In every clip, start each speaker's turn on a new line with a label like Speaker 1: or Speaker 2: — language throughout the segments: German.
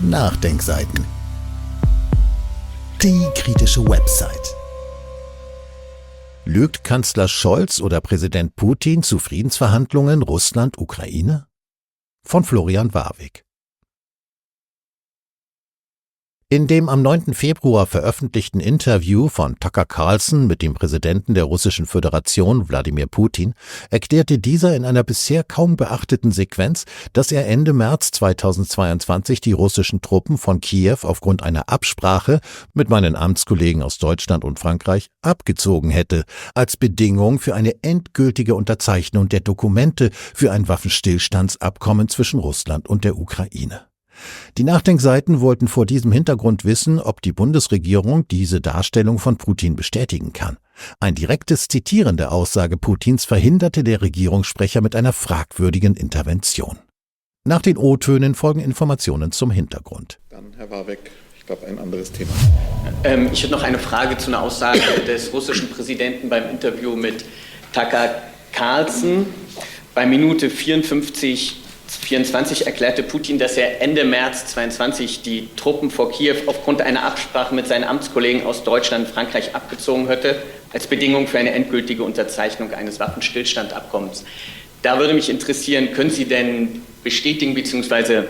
Speaker 1: Nachdenkseiten. Die kritische Website. Lügt Kanzler Scholz oder Präsident Putin zu Friedensverhandlungen Russland-Ukraine? Von Florian Warwick. In dem am 9. Februar veröffentlichten Interview von Tucker Carlson mit dem Präsidenten der Russischen Föderation Wladimir Putin erklärte dieser in einer bisher kaum beachteten Sequenz, dass er Ende März 2022 die russischen Truppen von Kiew aufgrund einer Absprache mit meinen Amtskollegen aus Deutschland und Frankreich abgezogen hätte, als Bedingung für eine endgültige Unterzeichnung der Dokumente für ein Waffenstillstandsabkommen zwischen Russland und der Ukraine. Die Nachdenkseiten wollten vor diesem Hintergrund wissen, ob die Bundesregierung diese Darstellung von Putin bestätigen kann. Ein direktes Zitieren der Aussage Putins verhinderte der Regierungssprecher mit einer fragwürdigen Intervention. Nach den O-Tönen folgen Informationen zum Hintergrund.
Speaker 2: Dann Herr Warbeck, ich glaube ein anderes Thema.
Speaker 3: Ähm, ich hätte noch eine Frage zu einer Aussage des russischen Präsidenten beim Interview mit Tucker Carlson. Bei Minute 54 24 erklärte Putin, dass er Ende März 22 die Truppen vor Kiew aufgrund einer Absprache mit seinen Amtskollegen aus Deutschland und Frankreich abgezogen hätte, als Bedingung für eine endgültige Unterzeichnung eines Waffenstillstandabkommens. Da würde mich interessieren, können Sie denn bestätigen bzw.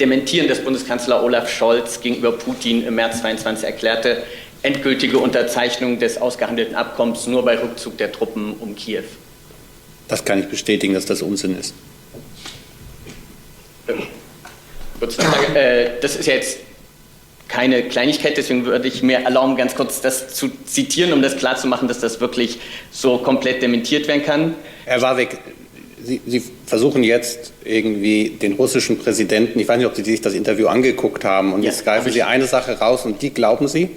Speaker 3: dementieren, dass Bundeskanzler Olaf Scholz gegenüber Putin im März 22 erklärte, endgültige Unterzeichnung des ausgehandelten Abkommens nur bei Rückzug der Truppen um Kiew?
Speaker 4: Das kann ich bestätigen, dass das Unsinn ist.
Speaker 3: Äh, das ist ja jetzt keine Kleinigkeit, deswegen würde ich mir erlauben, ganz kurz das zu zitieren, um das klarzumachen, dass das wirklich so komplett dementiert werden kann.
Speaker 4: Herr Warwick, Sie, Sie, versuchen jetzt irgendwie den russischen Präsidenten, ich weiß nicht, ob Sie sich das Interview angeguckt haben, und ja, jetzt greifen Sie eine Sache raus und die glauben Sie?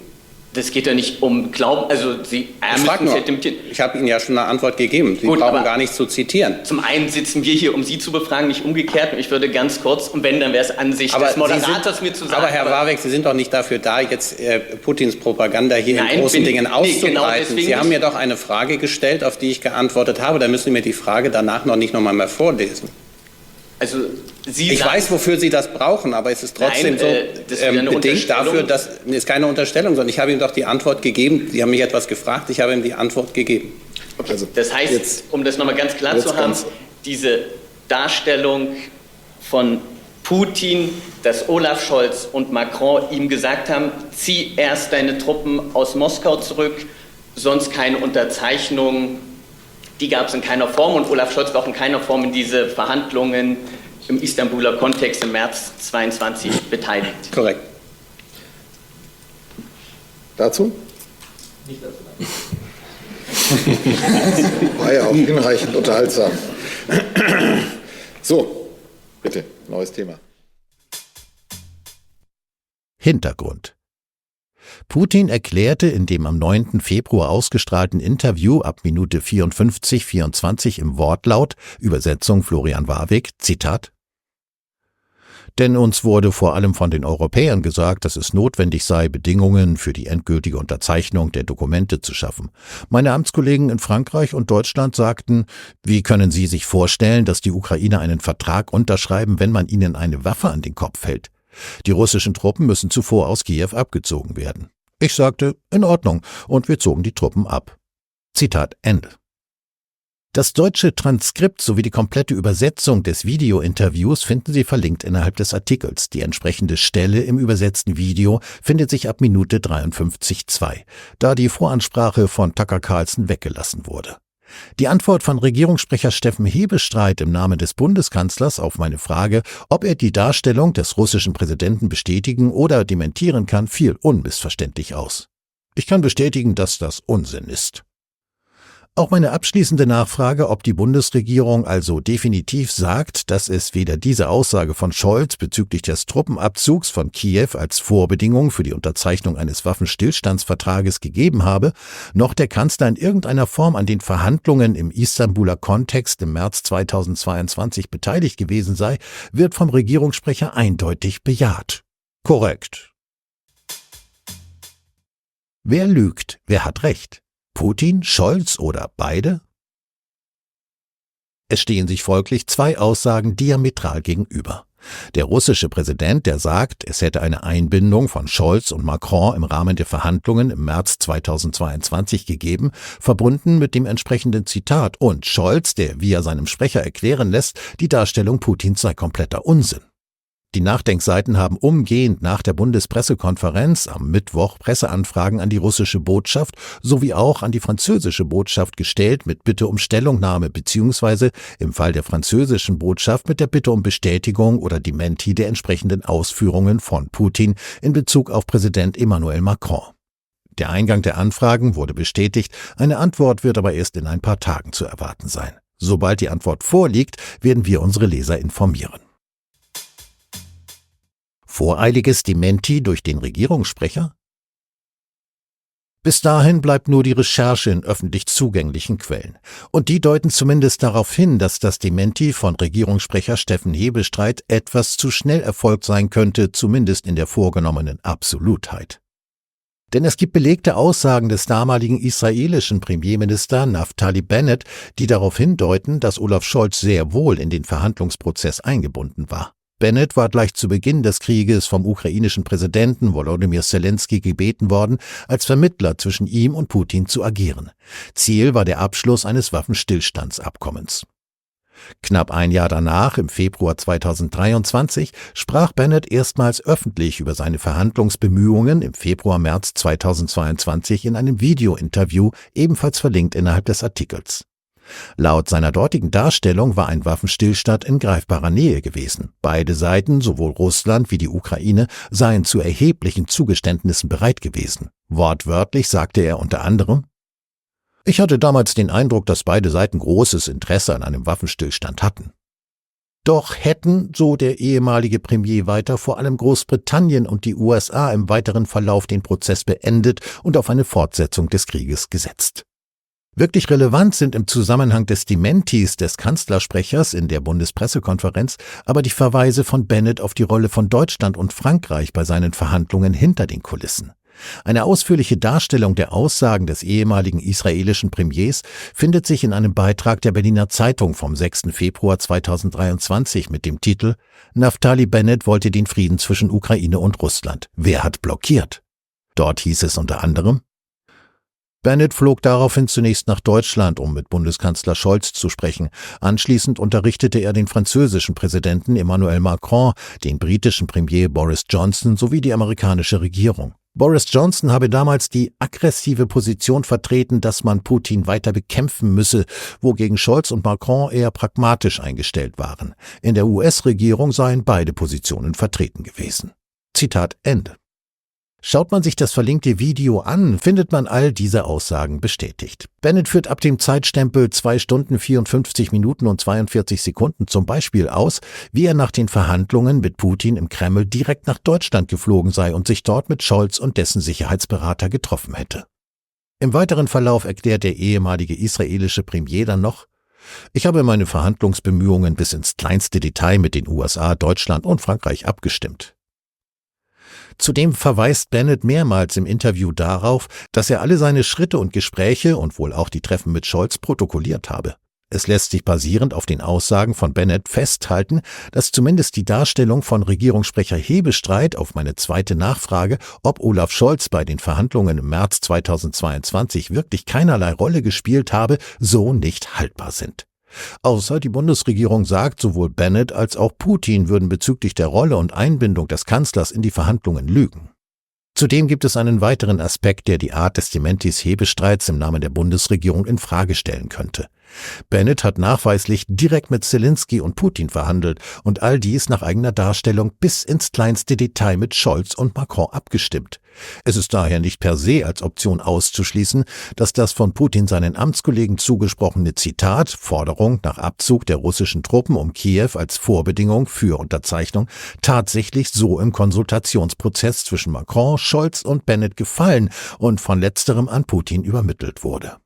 Speaker 3: Das geht ja nicht um Glauben, also Sie
Speaker 4: ich nur, Ich habe Ihnen ja schon eine Antwort gegeben. Sie Gut, brauchen gar nicht zu zitieren.
Speaker 3: Zum einen sitzen wir hier, um Sie zu befragen, nicht umgekehrt. Und ich würde ganz kurz, und wenn, dann wäre es an sich aber des Moderators
Speaker 4: sind,
Speaker 3: mir zu sagen.
Speaker 4: Aber Herr Warwick, Sie sind doch nicht dafür da, jetzt äh, Putins Propaganda hier Nein, in großen bin, Dingen auszubreiten. Nee, genau Sie haben mir doch eine Frage gestellt, auf die ich geantwortet habe. Da müssen Sie mir die Frage danach noch nicht noch mal mehr vorlesen.
Speaker 3: Also
Speaker 4: Sie ich weiß, wofür Sie das brauchen, aber es ist trotzdem Nein, so äh, ähm, bedingt dafür, dass es ist keine Unterstellung, sondern ich habe ihm doch die Antwort gegeben. Sie haben mich etwas gefragt, ich habe ihm die Antwort gegeben.
Speaker 3: Also, das heißt, jetzt, um das nochmal ganz klar zu haben, diese Darstellung von Putin, dass Olaf Scholz und Macron ihm gesagt haben, zieh erst deine Truppen aus Moskau zurück, sonst keine Unterzeichnung die gab es in keiner Form und Olaf Scholz war auch in keiner Form in diese Verhandlungen im Istanbuler Kontext im März 22 beteiligt.
Speaker 4: Korrekt.
Speaker 2: Dazu? Nicht dazu. War ja auch hinreichend unterhaltsam. So, bitte, neues Thema.
Speaker 1: Hintergrund. Putin erklärte in dem am 9. Februar ausgestrahlten Interview ab Minute 54-24 im Wortlaut, Übersetzung Florian Warwick, Zitat, denn uns wurde vor allem von den Europäern gesagt, dass es notwendig sei, Bedingungen für die endgültige Unterzeichnung der Dokumente zu schaffen. Meine Amtskollegen in Frankreich und Deutschland sagten, wie können Sie sich vorstellen, dass die Ukrainer einen Vertrag unterschreiben, wenn man ihnen eine Waffe an den Kopf hält? Die russischen Truppen müssen zuvor aus Kiew abgezogen werden. Ich sagte, in Ordnung, und wir zogen die Truppen ab. Zitat Ende. Das deutsche Transkript sowie die komplette Übersetzung des Videointerviews finden Sie verlinkt innerhalb des Artikels. Die entsprechende Stelle im übersetzten Video findet sich ab Minute 53.2, da die Voransprache von Tucker Carlson weggelassen wurde. Die Antwort von Regierungssprecher Steffen Hebestreit im Namen des Bundeskanzlers auf meine Frage, ob er die Darstellung des russischen Präsidenten bestätigen oder dementieren kann, fiel unmissverständlich aus. Ich kann bestätigen, dass das Unsinn ist. Auch meine abschließende Nachfrage, ob die Bundesregierung also definitiv sagt, dass es weder diese Aussage von Scholz bezüglich des Truppenabzugs von Kiew als Vorbedingung für die Unterzeichnung eines Waffenstillstandsvertrages gegeben habe, noch der Kanzler in irgendeiner Form an den Verhandlungen im Istanbuler Kontext im März 2022 beteiligt gewesen sei, wird vom Regierungssprecher eindeutig bejaht. Korrekt. Wer lügt, wer hat recht? Putin, Scholz oder beide? Es stehen sich folglich zwei Aussagen diametral gegenüber. Der russische Präsident, der sagt, es hätte eine Einbindung von Scholz und Macron im Rahmen der Verhandlungen im März 2022 gegeben, verbunden mit dem entsprechenden Zitat und Scholz, der via seinem Sprecher erklären lässt, die Darstellung Putins sei kompletter Unsinn. Die Nachdenkseiten haben umgehend nach der Bundespressekonferenz am Mittwoch Presseanfragen an die russische Botschaft sowie auch an die französische Botschaft gestellt mit Bitte um Stellungnahme bzw. im Fall der französischen Botschaft mit der Bitte um Bestätigung oder Dementi der entsprechenden Ausführungen von Putin in Bezug auf Präsident Emmanuel Macron. Der Eingang der Anfragen wurde bestätigt, eine Antwort wird aber erst in ein paar Tagen zu erwarten sein. Sobald die Antwort vorliegt, werden wir unsere Leser informieren. Voreiliges Dementi durch den Regierungssprecher? Bis dahin bleibt nur die Recherche in öffentlich zugänglichen Quellen. Und die deuten zumindest darauf hin, dass das Dementi von Regierungssprecher Steffen Hebestreit etwas zu schnell erfolgt sein könnte, zumindest in der vorgenommenen Absolutheit. Denn es gibt belegte Aussagen des damaligen israelischen Premierminister Naftali Bennett, die darauf hindeuten, dass Olaf Scholz sehr wohl in den Verhandlungsprozess eingebunden war. Bennett war gleich zu Beginn des Krieges vom ukrainischen Präsidenten Volodymyr Zelensky gebeten worden, als Vermittler zwischen ihm und Putin zu agieren. Ziel war der Abschluss eines Waffenstillstandsabkommens. Knapp ein Jahr danach, im Februar 2023, sprach Bennett erstmals öffentlich über seine Verhandlungsbemühungen im Februar-März 2022 in einem Videointerview, ebenfalls verlinkt innerhalb des Artikels. Laut seiner dortigen Darstellung war ein Waffenstillstand in greifbarer Nähe gewesen. Beide Seiten, sowohl Russland wie die Ukraine, seien zu erheblichen Zugeständnissen bereit gewesen. Wortwörtlich sagte er unter anderem Ich hatte damals den Eindruck, dass beide Seiten großes Interesse an einem Waffenstillstand hatten. Doch hätten, so der ehemalige Premier weiter, vor allem Großbritannien und die USA im weiteren Verlauf den Prozess beendet und auf eine Fortsetzung des Krieges gesetzt. Wirklich relevant sind im Zusammenhang des Dementis des Kanzlersprechers in der Bundespressekonferenz aber die Verweise von Bennett auf die Rolle von Deutschland und Frankreich bei seinen Verhandlungen hinter den Kulissen. Eine ausführliche Darstellung der Aussagen des ehemaligen israelischen Premiers findet sich in einem Beitrag der Berliner Zeitung vom 6. Februar 2023 mit dem Titel Naftali Bennett wollte den Frieden zwischen Ukraine und Russland. Wer hat blockiert? Dort hieß es unter anderem Bennett flog daraufhin zunächst nach Deutschland, um mit Bundeskanzler Scholz zu sprechen. Anschließend unterrichtete er den französischen Präsidenten Emmanuel Macron, den britischen Premier Boris Johnson sowie die amerikanische Regierung. Boris Johnson habe damals die aggressive Position vertreten, dass man Putin weiter bekämpfen müsse, wogegen Scholz und Macron eher pragmatisch eingestellt waren. In der US-Regierung seien beide Positionen vertreten gewesen. Zitat Ende. Schaut man sich das verlinkte Video an, findet man all diese Aussagen bestätigt. Bennett führt ab dem Zeitstempel 2 Stunden 54 Minuten und 42 Sekunden zum Beispiel aus, wie er nach den Verhandlungen mit Putin im Kreml direkt nach Deutschland geflogen sei und sich dort mit Scholz und dessen Sicherheitsberater getroffen hätte. Im weiteren Verlauf erklärt der ehemalige israelische Premier dann noch, ich habe meine Verhandlungsbemühungen bis ins kleinste Detail mit den USA, Deutschland und Frankreich abgestimmt. Zudem verweist Bennett mehrmals im Interview darauf, dass er alle seine Schritte und Gespräche und wohl auch die Treffen mit Scholz protokolliert habe. Es lässt sich basierend auf den Aussagen von Bennett festhalten, dass zumindest die Darstellung von Regierungssprecher Hebestreit auf meine zweite Nachfrage, ob Olaf Scholz bei den Verhandlungen im März 2022 wirklich keinerlei Rolle gespielt habe, so nicht haltbar sind. Außer die Bundesregierung sagt, sowohl Bennett als auch Putin würden bezüglich der Rolle und Einbindung des Kanzlers in die Verhandlungen lügen. Zudem gibt es einen weiteren Aspekt, der die Art des Dementis Hebestreits im Namen der Bundesregierung in Frage stellen könnte. Bennett hat nachweislich direkt mit Zelensky und Putin verhandelt und all dies nach eigener Darstellung bis ins kleinste Detail mit Scholz und Macron abgestimmt. Es ist daher nicht per se als Option auszuschließen, dass das von Putin seinen Amtskollegen zugesprochene Zitat Forderung nach Abzug der russischen Truppen um Kiew als Vorbedingung für Unterzeichnung tatsächlich so im Konsultationsprozess zwischen Macron, Scholz und Bennett gefallen und von letzterem an Putin übermittelt wurde.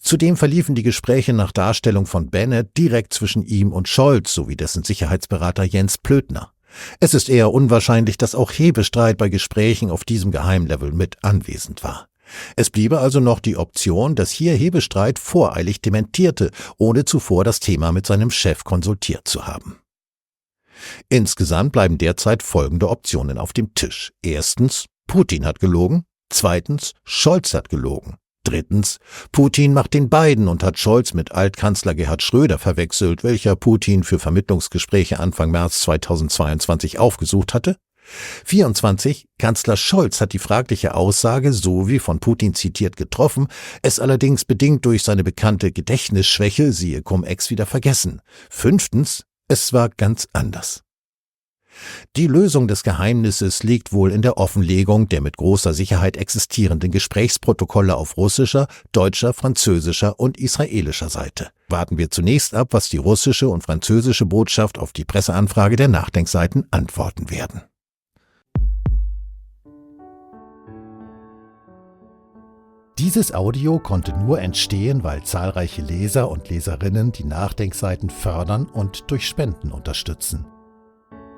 Speaker 1: Zudem verliefen die Gespräche nach Darstellung von Bennett direkt zwischen ihm und Scholz sowie dessen Sicherheitsberater Jens Plötner. Es ist eher unwahrscheinlich, dass auch Hebestreit bei Gesprächen auf diesem Geheimlevel mit anwesend war. Es bliebe also noch die Option, dass hier Hebestreit voreilig dementierte, ohne zuvor das Thema mit seinem Chef konsultiert zu haben. Insgesamt bleiben derzeit folgende Optionen auf dem Tisch. Erstens, Putin hat gelogen. Zweitens, Scholz hat gelogen. Drittens, Putin macht den beiden und hat Scholz mit Altkanzler Gerhard Schröder verwechselt, welcher Putin für Vermittlungsgespräche Anfang März 2022 aufgesucht hatte. 24. Kanzler Scholz hat die fragliche Aussage, so wie von Putin zitiert, getroffen, es allerdings bedingt durch seine bekannte Gedächtnisschwäche, siehe Cum-Ex, wieder vergessen. Fünftens. Es war ganz anders. Die Lösung des Geheimnisses liegt wohl in der Offenlegung der mit großer Sicherheit existierenden Gesprächsprotokolle auf russischer, deutscher, französischer und israelischer Seite. Warten wir zunächst ab, was die russische und französische Botschaft auf die Presseanfrage der Nachdenkseiten antworten werden. Dieses Audio konnte nur entstehen, weil zahlreiche Leser und Leserinnen die Nachdenkseiten fördern und durch Spenden unterstützen.